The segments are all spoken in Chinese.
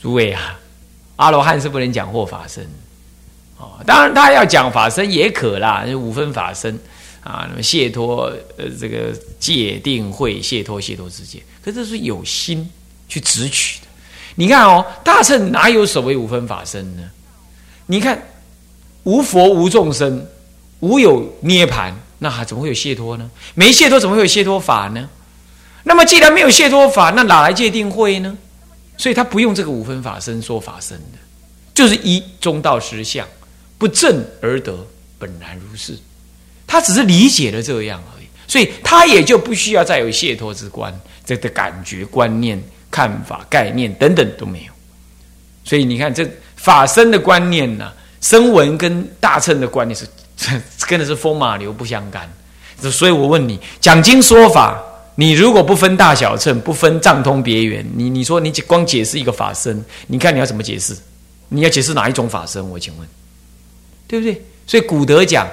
诸位啊，阿罗汉是不能讲或法身哦。当然，他要讲法身也可啦，五分法身啊，那么解脱呃，这个界定会解脱解脱之界，可这是有心去直取的。你看哦，大乘哪有所谓五分法身呢？你看，无佛无众生，无有涅盘，那还怎么会有解脱呢？没解脱，怎么会有解脱法呢？那么既然没有解脱法，那哪来界定会呢？所以他不用这个五分法身说法身的，就是一中道实相，不正而得本然如是。他只是理解了这样而已，所以他也就不需要再有解脱之观，这的感觉、观念、看法、概念等等都没有。所以你看，这法身的观念呢，声闻跟大乘的观念是 跟的是风马牛不相干。所以我问你，讲经说法。你如果不分大小乘，不分藏通别圆，你你说你光解释一个法身，你看你要怎么解释？你要解释哪一种法身？我请问，对不对？所以古德讲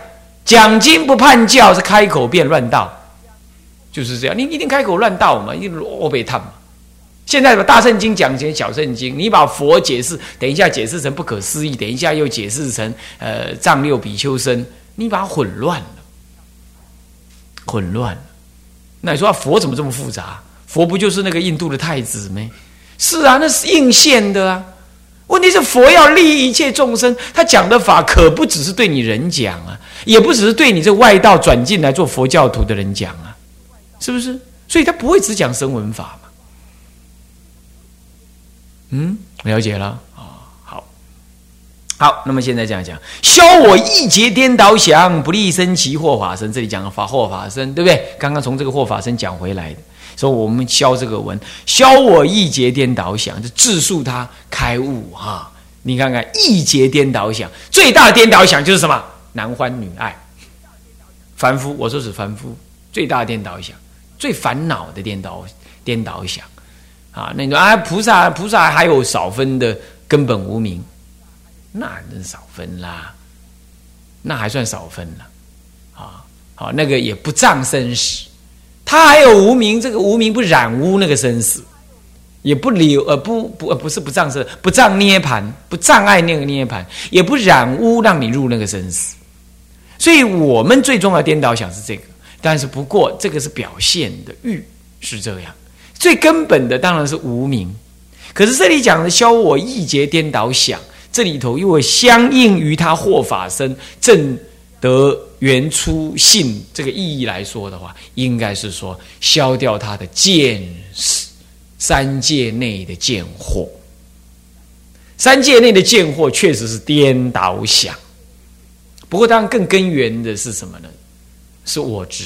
讲经不判教，是开口便乱道，就是这样。你一定开口乱道嘛，一罗被探嘛。现在把大圣经讲成小圣经，你把佛解释，等一下解释成不可思议，等一下又解释成呃藏六比丘身，你把它混乱了，混乱。那你说佛怎么这么复杂？佛不就是那个印度的太子吗？是啊，那是应现的啊。问题是佛要利益一切众生，他讲的法可不只是对你人讲啊，也不只是对你这外道转进来做佛教徒的人讲啊，是不是？所以他不会只讲声闻法嘛。嗯，了解了。好，那么现在这样讲，消我一劫颠倒想，不利生其祸法身。这里讲的法祸法身，对不对？刚刚从这个祸法身讲回来的，说我们消这个文，消我一劫颠倒想，就自述他开悟哈。你看看一劫颠倒想，最大颠倒想就是什么？男欢女爱，凡夫，我说是凡夫最大颠倒想，最烦恼的颠倒颠倒想啊。那你说啊，菩萨菩萨还有少分的根本无名。那能少分啦？那还算少分了啊！好，那个也不障生死，他还有无名，这个无名不染污那个生死，也不留呃不不呃不是不障生，不障涅盘，不障碍那个涅盘，也不染污让你入那个生死。所以我们最重要的颠倒想是这个，但是不过这个是表现的欲是这样，最根本的当然是无名。可是这里讲的消我意劫颠倒想。这里头，因为相应于他获法身正得原初性这个意义来说的话，应该是说消掉他的见，三界内的见惑。三界内的见惑确实是颠倒想，不过当然更根源的是什么呢？是我执。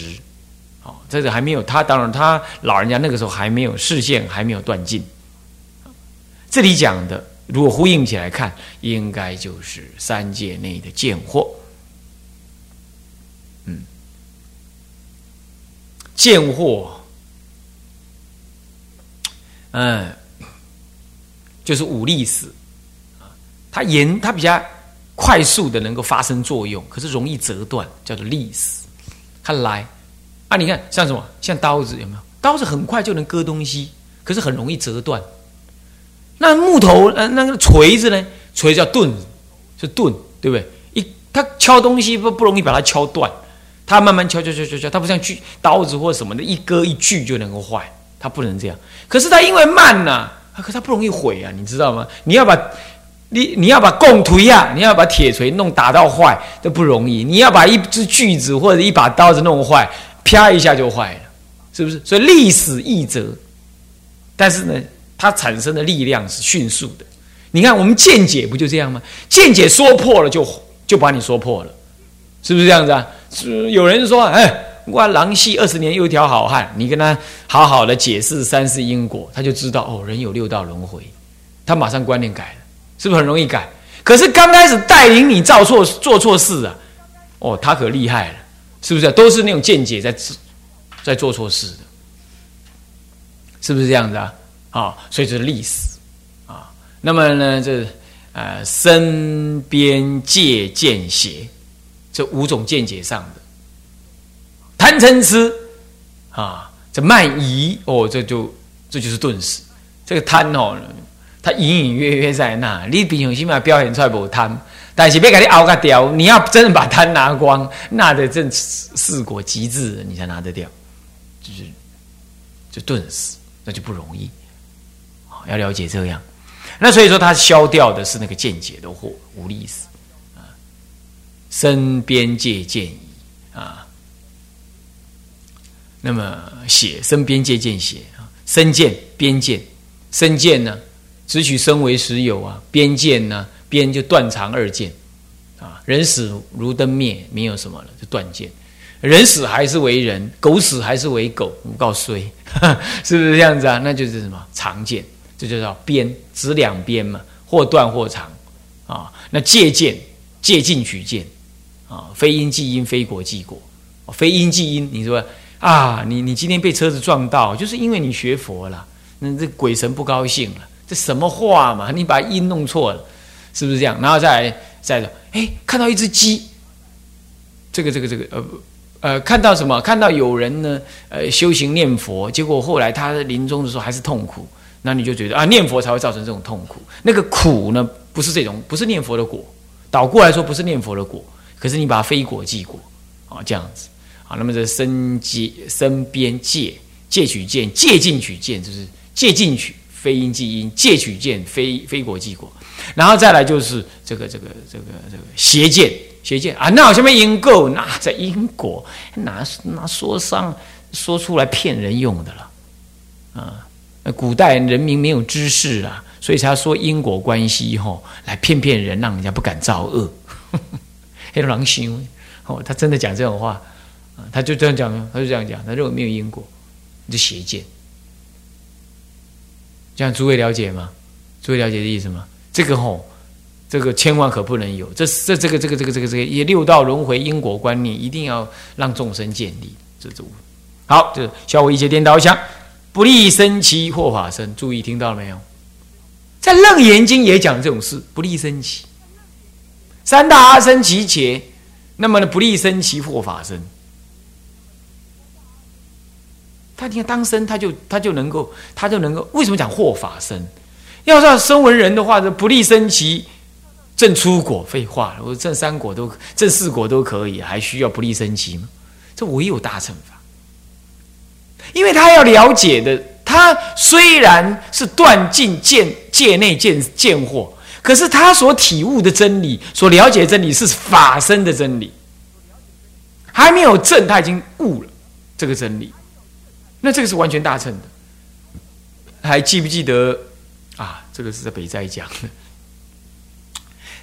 哦，这个还没有他，当然他老人家那个时候还没有视线，还没有断尽。这里讲的。如果呼应起来看，应该就是三界内的贱货。嗯，贱货，嗯，就是武力死啊，它严，它比较快速的能够发生作用，可是容易折断，叫做力死。看来啊，你看像什么，像刀子有没有？刀子很快就能割东西，可是很容易折断。那木头，呃，那个锤子呢？锤叫钝，是钝，对不对？一，他敲东西不不容易把它敲断，他慢慢敲敲敲敲敲，他不像锯刀子或什么的，一割一锯就能够坏，他不能这样。可是他因为慢呐，可他不容易毁啊，你知道吗？你要把，你你要把贡推呀，你要把铁锤弄打到坏都不容易，你要把一只锯子或者一把刀子弄坏，啪一下就坏了，是不是？所以历史易折，但是呢？它产生的力量是迅速的，你看我们见解不就这样吗？见解说破了就就把你说破了，是不是这样子啊？是有人说，哎，我狼系二十年又一条好汉，你跟他好好的解释三世因果，他就知道哦，人有六道轮回，他马上观念改了，是不是很容易改？可是刚开始带领你造错做错事啊，哦，他可厉害了，是不是？都是那种见解在在做错事的，是不是这样子啊？啊，所以这是历史啊。那么呢，这呃身边界见邪，这五种见解上的贪嗔痴啊，这慢疑哦，这就这就是顿死。这个贪哦，它隐隐约约在那。你平常心嘛表现出来不贪，但是别给你熬个掉。你要真的把贪拿光，那得正四果极致，你才拿得掉，就是就顿死，那就不容易。要了解这样，那所以说他消掉的是那个见解的惑，无力死啊，身边界见矣啊。那么写身边界见写啊，身见边见，身见呢？只取身为实有啊，边见呢？边就断肠二见啊。人死如灯灭，没有什么了，就断见。人死还是为人，狗死还是为狗，我告诉你，是不是这样子啊？那就是什么常见，这就叫边，指两边嘛，或断或长啊。那借鉴，借进取见啊，非因即因，非果即果，非因即因。你说啊，你你今天被车子撞到，就是因为你学佛了，那这鬼神不高兴了。这什么话嘛？你把音弄错了，是不是这样？然后再来再说，哎，看到一只鸡，这个这个这个呃呃，看到什么？看到有人呢，呃，修行念佛，结果后来他临终的时候还是痛苦，那你就觉得啊，念佛才会造成这种痛苦。那个苦呢，不是这种，不是念佛的果，倒过来说不是念佛的果，可是你把非果即果啊，这样子啊。那么这身接身边借借取见，借进取见，就是借进取。非因即因，借取见，非非果即果，然后再来就是这个这个这个这个邪见，邪见啊，那好像没因果，那在因果，拿拿说上说出来骗人用的了啊！古代人民没有知识啊，所以才说因果关系吼，来骗骗人，让人家不敢造恶。黑狼心哦，他真的讲这种话啊，他就这样讲，他就这样讲，他认为没有因果，就邪见。这样诸位了解吗？诸位了解的意思吗？这个吼，这个千万可不能有。这这这个这个这个这个这个也六道轮回因果观念，一定要让众生建立。这这好，就消我一切颠倒想，不利生起或法生。注意听到了没有？在楞严经也讲这种事，不利生起。三大阿僧祇劫，那么呢，不利生起或法生。他你看当生，他就他就能够，他就能够。为什么讲或法生？要是生为人的话，这不利生其正出果。废话，我正三果都正四果都可以，还需要不利生其吗？这唯有大乘法。因为他要了解的，他虽然是断尽见界内见见惑，可是他所体悟的真理，所了解的真理是法身的真理，还没有证，他已经悟了这个真理。那这个是完全大乘的，还记不记得啊？这个是在北斋讲的，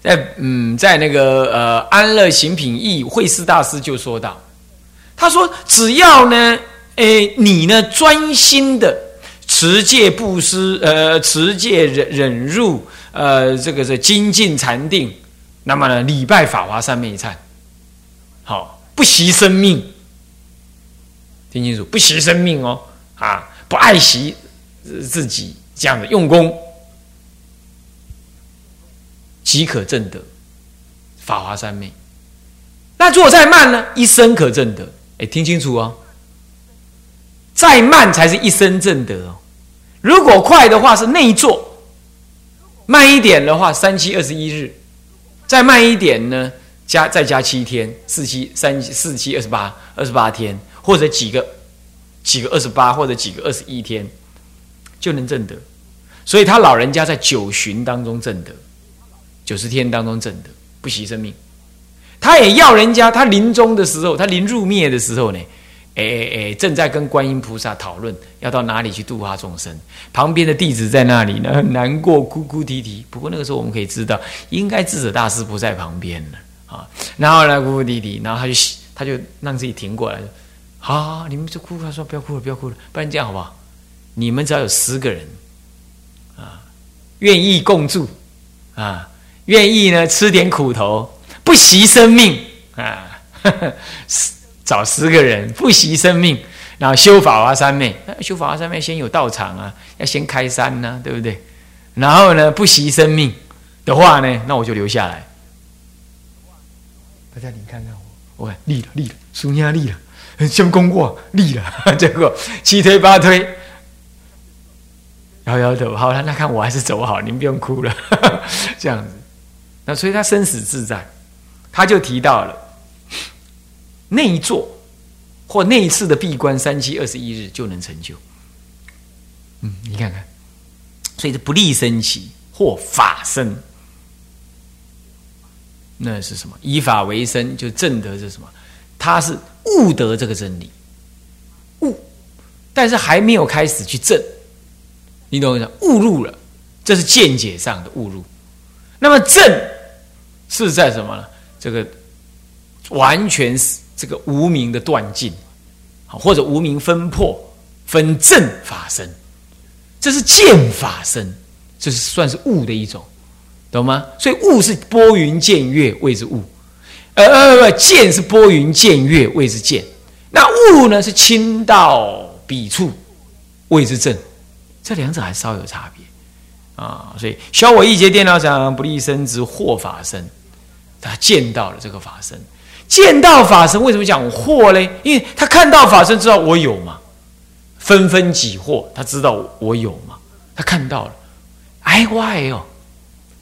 在嗯，在那个呃《安乐行品义》，慧思大师就说到，他说只要呢，诶，你呢专心的持戒布施，呃，持戒忍忍辱，呃，这个是精进禅定，那么呢，礼拜法华三昧一忏，好，不惜生命。听清楚，不惜生命哦，啊，不爱惜自己，这样的用功，即可证得法华三昧。那如果再慢呢？一生可证得。哎，听清楚哦，再慢才是一生正德哦。如果快的话是内坐，慢一点的话三七二十一日，再慢一点呢，加再加七天，四七三四七二十八二十八天。或者几个几个二十八，或者几个二十一天，就能证得。所以他老人家在九旬当中证得，九十天当中证得，不惜生命。他也要人家，他临终的时候，他临入灭的时候呢，哎哎哎，正在跟观音菩萨讨论要到哪里去度化众生。旁边的弟子在那里呢，难过哭哭啼啼。不过那个时候我们可以知道，应该智者大师不在旁边了啊。然后呢，哭哭啼啼，然后他就他就让自己停过来。好，你们就哭，他说不要哭了，不要哭了，不然这样好不好？你们只要有十个人啊，愿意共住啊，愿意呢吃点苦头，不惜生命啊，找十个人不惜生命，然后修法华三昧，修法华三昧先有道场啊，要先开山呢，对不对？然后呢，不惜生命的话呢，那我就留下来。大家你看看我，我立了立了，苏尼亚立了。先功过立了，结果七推八推，摇摇头，好了，那看我还是走好，你们不用哭了，这样子。那所以他生死自在，他就提到了那一座或那一次的闭关三七二十一日就能成就。嗯，你看看，所以这不立生起或法生，那是什么？以法为生，就正得是什么？他是悟得这个真理，悟，但是还没有开始去证。你懂我意思？误入了，这是见解上的误入。那么正是在什么呢？这个完全是这个无名的断尽，或者无名分破分正法身，这是见法身，这是算是悟的一种，懂吗？所以悟是拨云见月谓之悟，呃呃不，见是拨云见月谓之见，那悟呢是亲到彼处谓之正。这两者还稍有差别。啊，所以消我一劫颠倒想不立生之惑法身，他见到了这个法身，见到法身为什么讲惑嘞？因为他看到法身，知道我有嘛，纷纷几惑，他知道我有嘛，他看到了，哎，why 哦？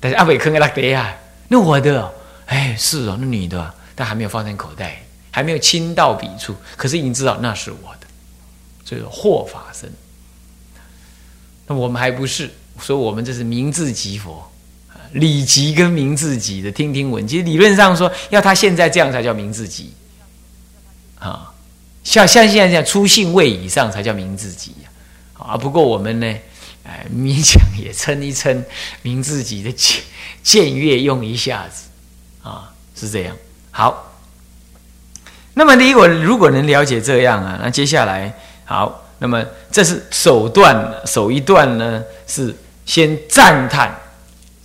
但是阿伟坑给他给啊，那我的，哎，是哦，那女的，但还没有放在口袋，还没有亲到笔处，可是已经知道那是我的，所以惑法身。那我们还不是，所以我们这是明智即佛，理即跟明智即的听听闻。其实理论上说，要他现在这样才叫明智即，啊，像像现在这样出信位以上才叫明智即啊。不过我们呢，哎，勉强也称一称明智即的僭僭越用一下子，啊，是这样。好，那么你我如果能了解这样啊，那接下来好。那么这是首段，首一段呢是先赞叹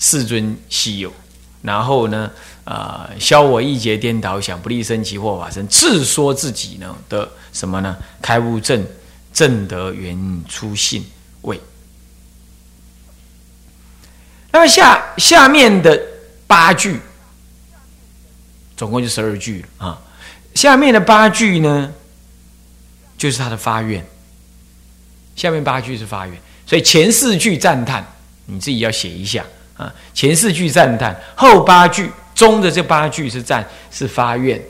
世尊稀有，然后呢，啊，消我一劫颠倒想，不立生起或法身，自说自己呢的什么呢？开悟正正德圆出信位。那么下下面的八句，总共就十二句啊。下面的八句呢，就是他的发愿。下面八句是发愿，所以前四句赞叹，你自己要写一下啊。前四句赞叹，后八句中的这八句是赞，是发愿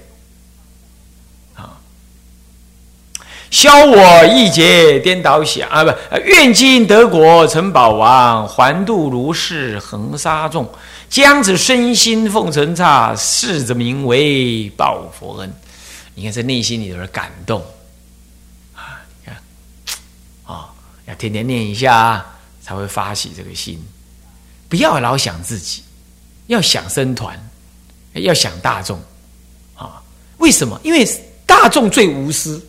啊。消我一劫颠倒想啊，不，愿今得果成宝王，还度如是恒沙众，将子身心奉承刹，视子名为报佛恩。你看这内心里头的感动。啊，要天天念一下，才会发起这个心。不要老想自己，要想生团，要想大众啊！为什么？因为大众最无私。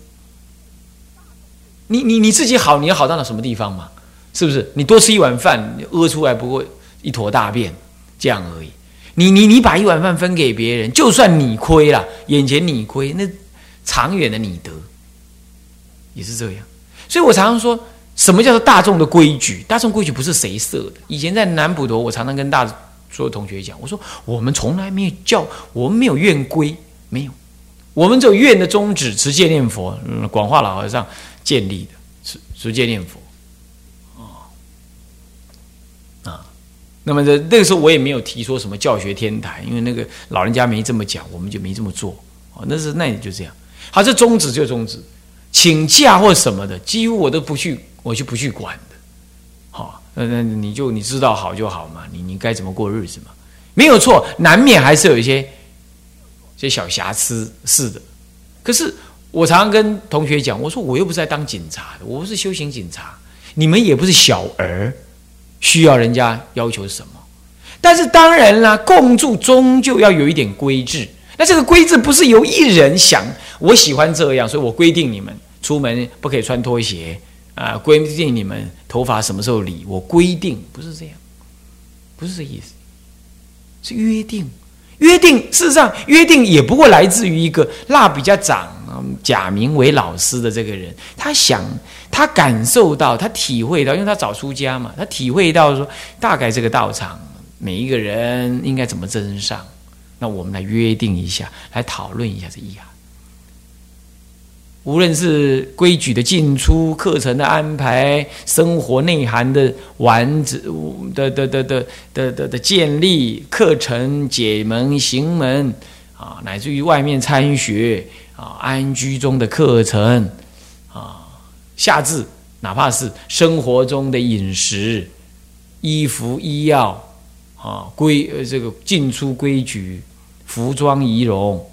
你你你自己好，你要好到了什么地方嘛？是不是？你多吃一碗饭，屙出来不过一坨大便，这样而已。你你你把一碗饭分给别人，就算你亏了，眼前你亏，那长远的你得，也是这样。所以我常常说。什么叫做大众的规矩？大众规矩不是谁设的。以前在南普陀，我常常跟大所有同学讲，我说我们从来没有教，我们没有院规，没有，我们只有院的宗旨，持戒念佛。嗯，广化老和尚建立的，持持戒念佛。哦，啊，那么在那个时候，我也没有提说什么教学天台，因为那个老人家没这么讲，我们就没这么做。哦，那是那也就这样。好，这宗旨就宗旨，请假或什么的，几乎我都不去。我就不去管的，好，那那你就你知道好就好嘛，你你该怎么过日子嘛，没有错，难免还是有一些些小瑕疵，是的。可是我常常跟同学讲，我说我又不是在当警察的，我不是修行警察，你们也不是小儿，需要人家要求什么。但是当然啦，共住终究要有一点规制。那这个规制不是由一人想，我喜欢这样，所以我规定你们出门不可以穿拖鞋。啊，规定你们头发什么时候理？我规定不是这样，不是这意思，是约定。约定事实上，约定也不过来自于一个蜡比较长、假名为老师的这个人，他想，他感受到，他体会到，因为他早出家嘛，他体会到说，大概这个道场每一个人应该怎么增上。那我们来约定一下，来讨论一下这意涵。无论是规矩的进出、课程的安排、生活内涵的完整的的的的的的的建立、课程解门行门啊，乃至于外面参学啊、安居中的课程啊，下至哪怕是生活中的饮食、衣服、医药啊规呃这个进出规矩、服装仪容。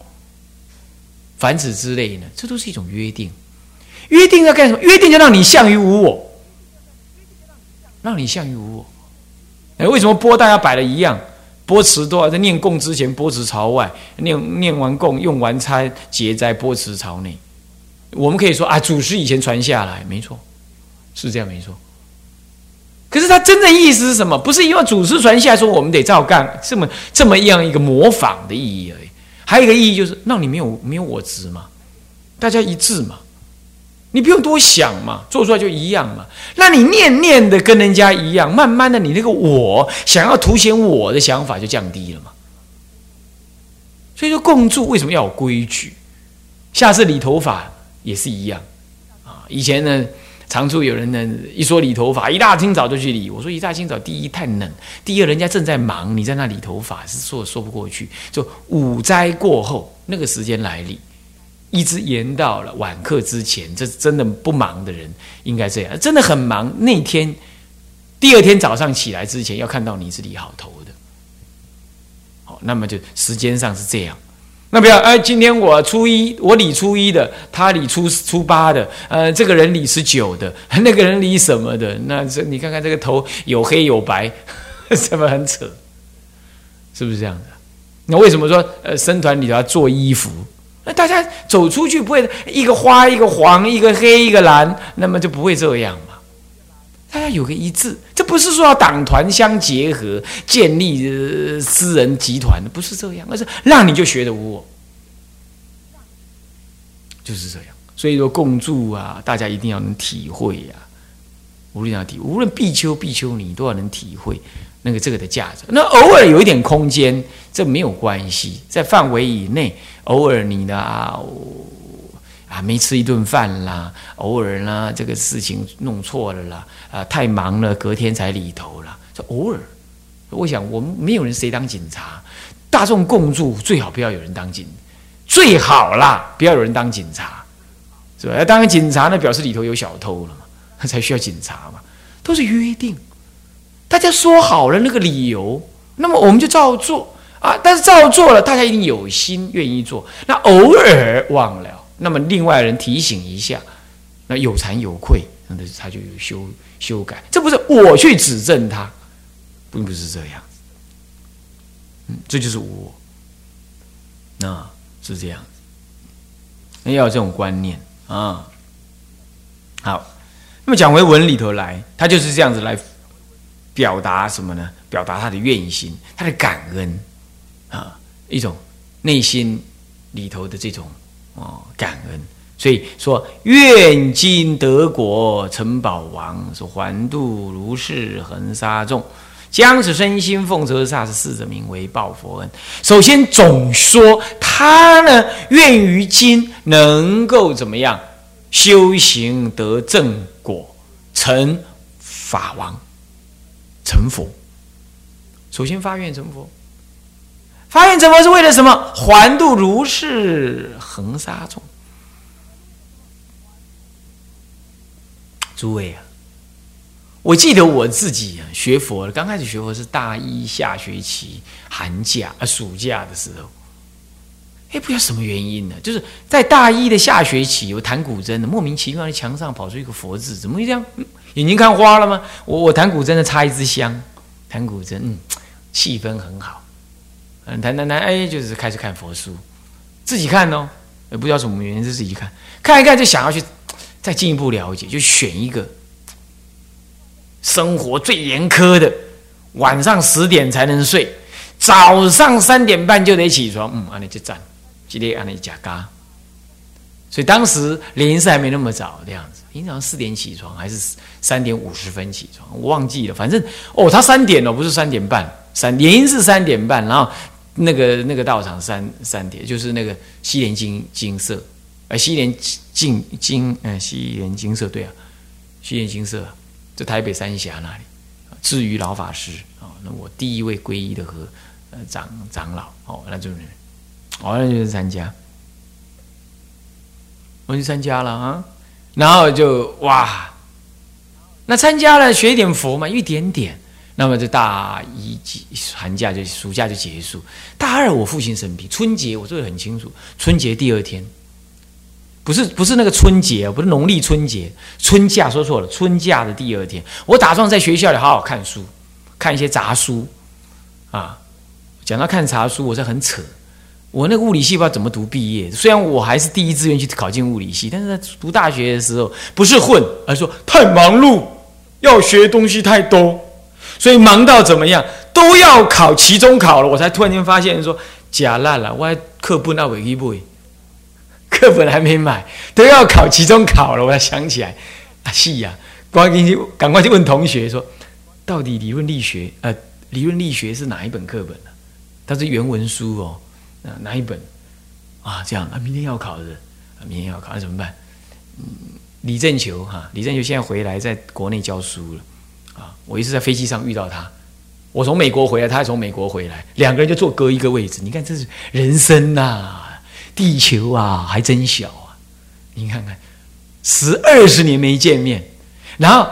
凡此之类呢，这都是一种约定。约定要干什么？约定就让你相于无我，让你相于无我。哎，为什么波大家摆的一样？波池都要在念供之前，波池朝外；念念完供，用完餐，结在波池朝内。我们可以说啊，祖师以前传下来，没错，是这样，没错。可是他真正意思是什么？不是因为祖师传下说我们得照干，这么这么样一个模仿的意义而已。还有一个意义就是，让你没有没有我执嘛，大家一致嘛，你不用多想嘛，做出来就一样嘛。那你念念的跟人家一样，慢慢的你那个我想要凸显我的想法就降低了嘛。所以说共住为什么要有规矩？下次理头发也是一样啊。以前呢。常处有人呢，一说理头发，一大清早就去理。我说一大清早，第一太冷，第二人家正在忙，你在那理头发是说说不过去。就午斋过后那个时间来理，一直延到了晚课之前，这真的不忙的人应该这样，真的很忙。那天第二天早上起来之前要看到你是理好头的，好，那么就时间上是这样。那不要哎，今天我初一，我理初一的，他理初初八的，呃，这个人理十九的，那个人理什么的？那这你看看这个头有黑有白，是不是很扯？是不是这样的？那为什么说呃，僧团里头要做衣服？那大家走出去不会一个花一个黄，一个黑一个蓝，那么就不会这样？大家有个一致，这不是说要党团相结合，建立私人集团，不是这样，而是让你就学的无我，就是这样。所以说共住啊，大家一定要能体会呀，无论要体，无论必丘必丘尼都要能体会那个这个的价值。那偶尔有一点空间，这没有关系，在范围以内，偶尔你的啊。啊，没吃一顿饭啦，偶尔呢，这个事情弄错了啦，啊，太忙了，隔天才理头了，这偶尔。我想，我们没有人谁当警察，大众共住，最好不要有人当警，最好啦，不要有人当警察，是吧？要当警察呢，表示里头有小偷了嘛，才需要警察嘛，都是约定，大家说好了那个理由，那么我们就照做啊。但是照做了，大家一定有心愿意做，那偶尔忘了。那么另外人提醒一下，那有惭有愧，那他就有修修改。这不是我去指正他，并不是这样。嗯，这就是我，那是这样子。要有这种观念啊。好，那么讲回文里头来，他就是这样子来表达什么呢？表达他的愿心，他的感恩啊，一种内心里头的这种。哦，感恩，所以说愿今得果成宝王，是还度如是恒沙众，将此身心奉则萨是四者名为报佛恩。首先总说他呢，愿于今能够怎么样修行得正果，成法王，成佛。首先发愿成佛。发愿成佛是为了什么？还度如是恒沙众。诸位啊，我记得我自己啊学佛，刚开始学佛是大一下学期寒假啊暑假的时候。哎，不知道什么原因呢？就是在大一的下学期，我弹古筝的，莫名其妙的墙上跑出一个佛字，怎么会这样？眼睛看花了吗？我我弹古筝的插一支香，弹古筝，嗯，气氛很好。嗯，弹弹弹，哎，就是开始看佛书，自己看哦，也不知道什么原因，就自己看，看一看就想要去再进一步了解，就选一个生活最严苛的，晚上十点才能睡，早上三点半就得起床，嗯，安尼就站，今天安尼加嘎，所以当时联是还没那么早的样子，平常四点起床还是三点五十分起床，我忘记了，反正哦，他三点哦，不是三点半，三连是三点半，然后。那个那个道场三三点，就是那个西莲金金色。呃，西莲金金，嗯，西莲金色，对啊，西莲金色，在台北三峡那里，至于老法师啊，那我第一位皈依的和呃长长老，哦，那就是，哦，那就是参加，我去参加了啊，然后就哇，那参加了学一点佛嘛，一点点。那么这大一寒假就暑假就结束。大二我父亲生病，春节我做的很清楚。春节第二天，不是不是那个春节，不是农历春节，春假说错了。春假的第二天，我打算在学校里好好看书，看一些杂书啊。讲到看杂书，我是很扯。我那个物理系不知道怎么读毕业。虽然我还是第一志愿去考进物理系，但是在读大学的时候，不是混，而是说太忙碌，要学东西太多。所以忙到怎么样都要考期中考了，我才突然间发现说假烂了，我还课本那尾一不？课本还没买，都要考期中考了，我才想起来啊，是呀，赶紧去赶快去问同学说，到底理论力学呃理论力学是哪一本课本呢？它是原文书哦，啊哪一本啊？这样啊，明天要考的，啊明天要考，那怎么办？嗯，李正球哈，李正球现在回来在国内教书了。我一次在飞机上遇到他，我从美国回来，他也从美国回来，两个人就坐隔一个位置。你看，这是人生呐，地球啊，还真小啊！你看看，十二十年没见面，然后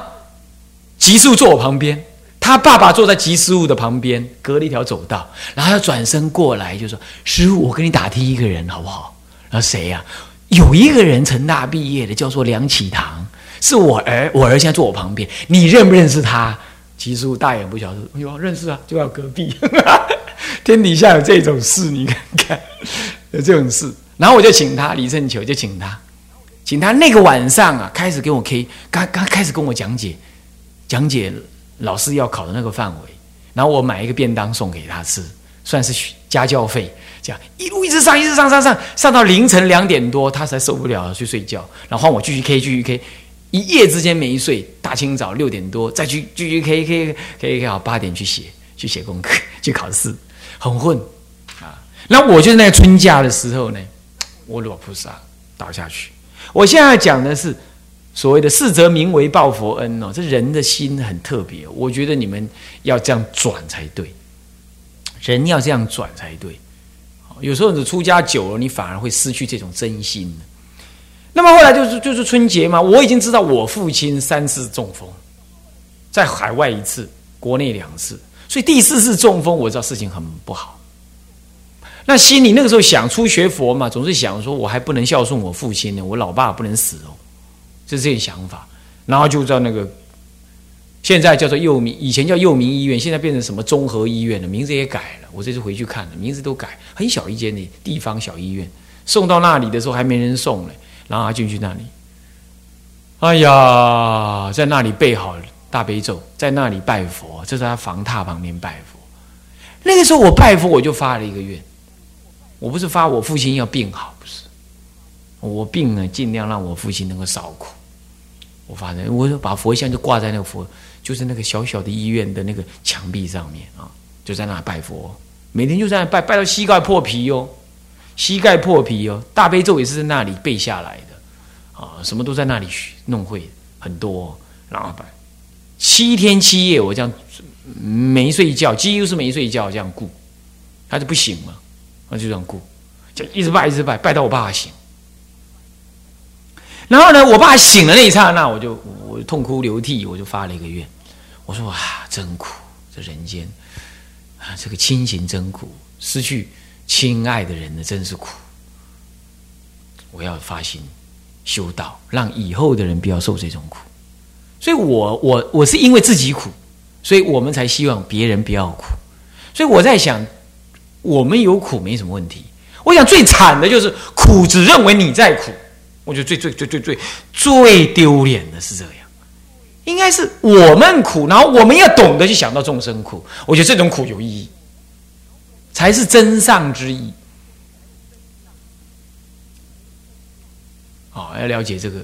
吉叔坐我旁边，他爸爸坐在吉叔的旁边，隔了一条走道，然后他转身过来就说：“师傅，我跟你打听一个人好不好？”然后谁呀？有一个人成大毕业的，叫做梁启堂。是我儿，我儿现在坐我旁边，你认不认识他？其实大眼不小，说：“哎呦，认识啊，就在隔壁。天底下有这种事，你看看，有这种事。然后我就请他，李胜球就请他，请他那个晚上啊，开始给我 K，刚刚开始跟我讲解，讲解老师要考的那个范围。然后我买一个便当送给他吃，算是家教费。这样一路一直上，一直上上上，上到凌晨两点多，他才受不了去睡觉。然后换我继续 K，继续 K。一夜之间没睡，大清早六点多再去继续 K K K K 好八点去写去写功课 去考试，很混啊。那我就是那个春假的时候呢，我裸菩萨倒下去。我现在讲的是所谓的四则名为报佛恩哦，这人的心很特别，我觉得你们要这样转才对，人要这样转才对。有时候你出家久了，你反而会失去这种真心那么后来就是就是春节嘛，我已经知道我父亲三次中风，在海外一次，国内两次，所以第四次中风，我知道事情很不好。那心里那个时候想出学佛嘛，总是想说我还不能孝顺我父亲呢，我老爸不能死哦，就是这些想法。然后就在那个现在叫做佑民，以前叫佑民医院，现在变成什么综合医院了，名字也改了。我这次回去看了，名字都改，很小一间的地方小医院。送到那里的时候还没人送呢。然后他进去那里，哎呀，在那里背好大悲咒，在那里拜佛，这是他房榻旁边拜佛。那个时候我拜佛，我就发了一个愿，我不是发我父亲要病好，不是，我病呢，尽量让我父亲能够少苦。我发的，我就把佛像就挂在那个佛，就是那个小小的医院的那个墙壁上面啊，就在那拜佛，每天就在那拜，拜到膝盖破皮哟。膝盖破皮哦，大悲咒也是在那里背下来的，啊，什么都在那里弄会很多，然后七天七夜我这样没睡觉，几乎是没睡觉这样顾，他就不醒嘛，他就这样顾，就一直拜一直拜，拜到我爸醒。然后呢，我爸醒了那一刹那，我就我痛哭流涕，我就发了一个愿，我说啊，真苦，这人间。啊，这个亲情真苦，失去。亲爱的人呢，真是苦。我要发心修道，让以后的人不要受这种苦。所以，我我我是因为自己苦，所以我们才希望别人不要苦。所以我在想，我们有苦没什么问题。我想最惨的就是苦，只认为你在苦。我觉得最最最最最最丢脸的是这样，应该是我们苦，然后我们要懂得去想到众生苦。我觉得这种苦有意义。才是真上之意。哦，要了解这个，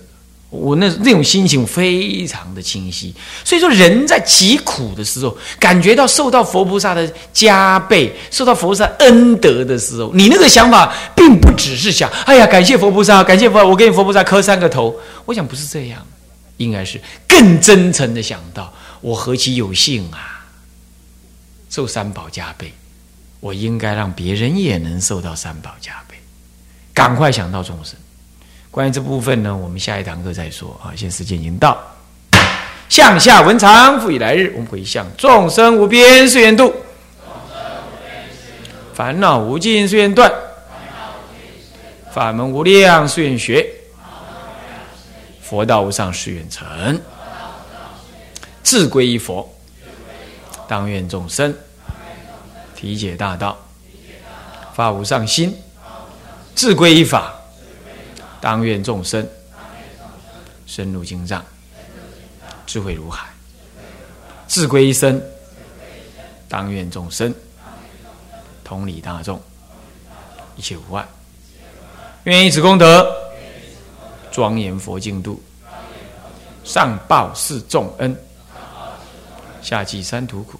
我那那种心情非常的清晰。所以说，人在极苦的时候，感觉到受到佛菩萨的加倍，受到佛菩萨恩德的时候，你那个想法并不只是想，哎呀，感谢佛菩萨，感谢佛，我给你佛菩萨磕三个头。我想不是这样，应该是更真诚的想到，我何其有幸啊，受三宝加倍，我应该让别人也能受到三宝加倍，赶快想到众生。关于这部分呢，我们下一堂课再说。啊。现在时间已经到，向下文长，复以来日，我们回向众生无边誓愿度，烦恼无尽誓愿断，法门无量誓愿学，佛道无上誓愿成，自归依佛，当愿众生。体解大道，发无上心，自归依法。当愿众生深入经藏，智慧如海；智归一生。当愿众生同理大众，一切无碍。愿以此功德庄严佛净土，上报四重恩，下济三途苦。